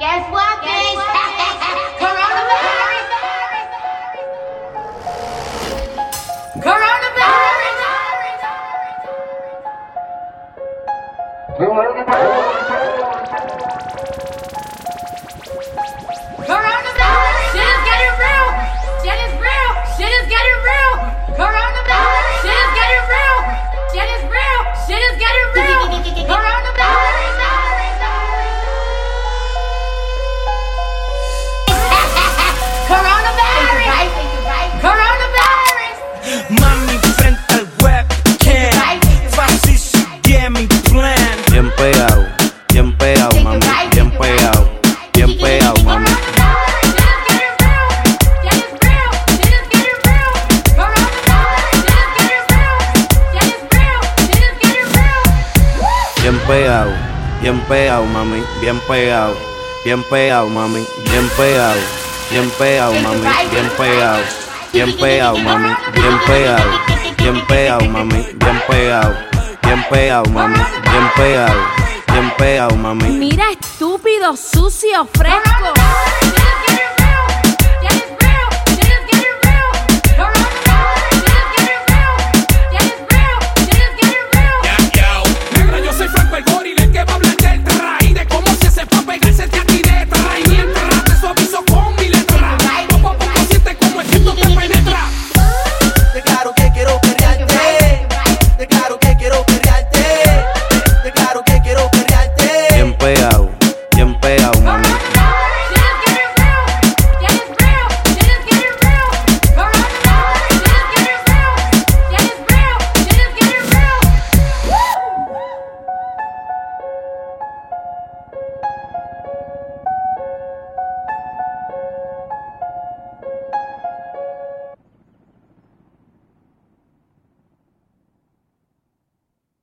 Guess what, bitch? Coronavirus. Coronavirus. Bien pegado, bien pegado, mami, bien pegado, bien pegado, mami, bien pegado, bien pegado, mami, bien pegado, bien pegado, mami, bien pegado, bien pegado, mami, bien pegado, bien pegado, mami, bien pegado, bien pegado, mami. Mira, estúpido, sucio, fresco.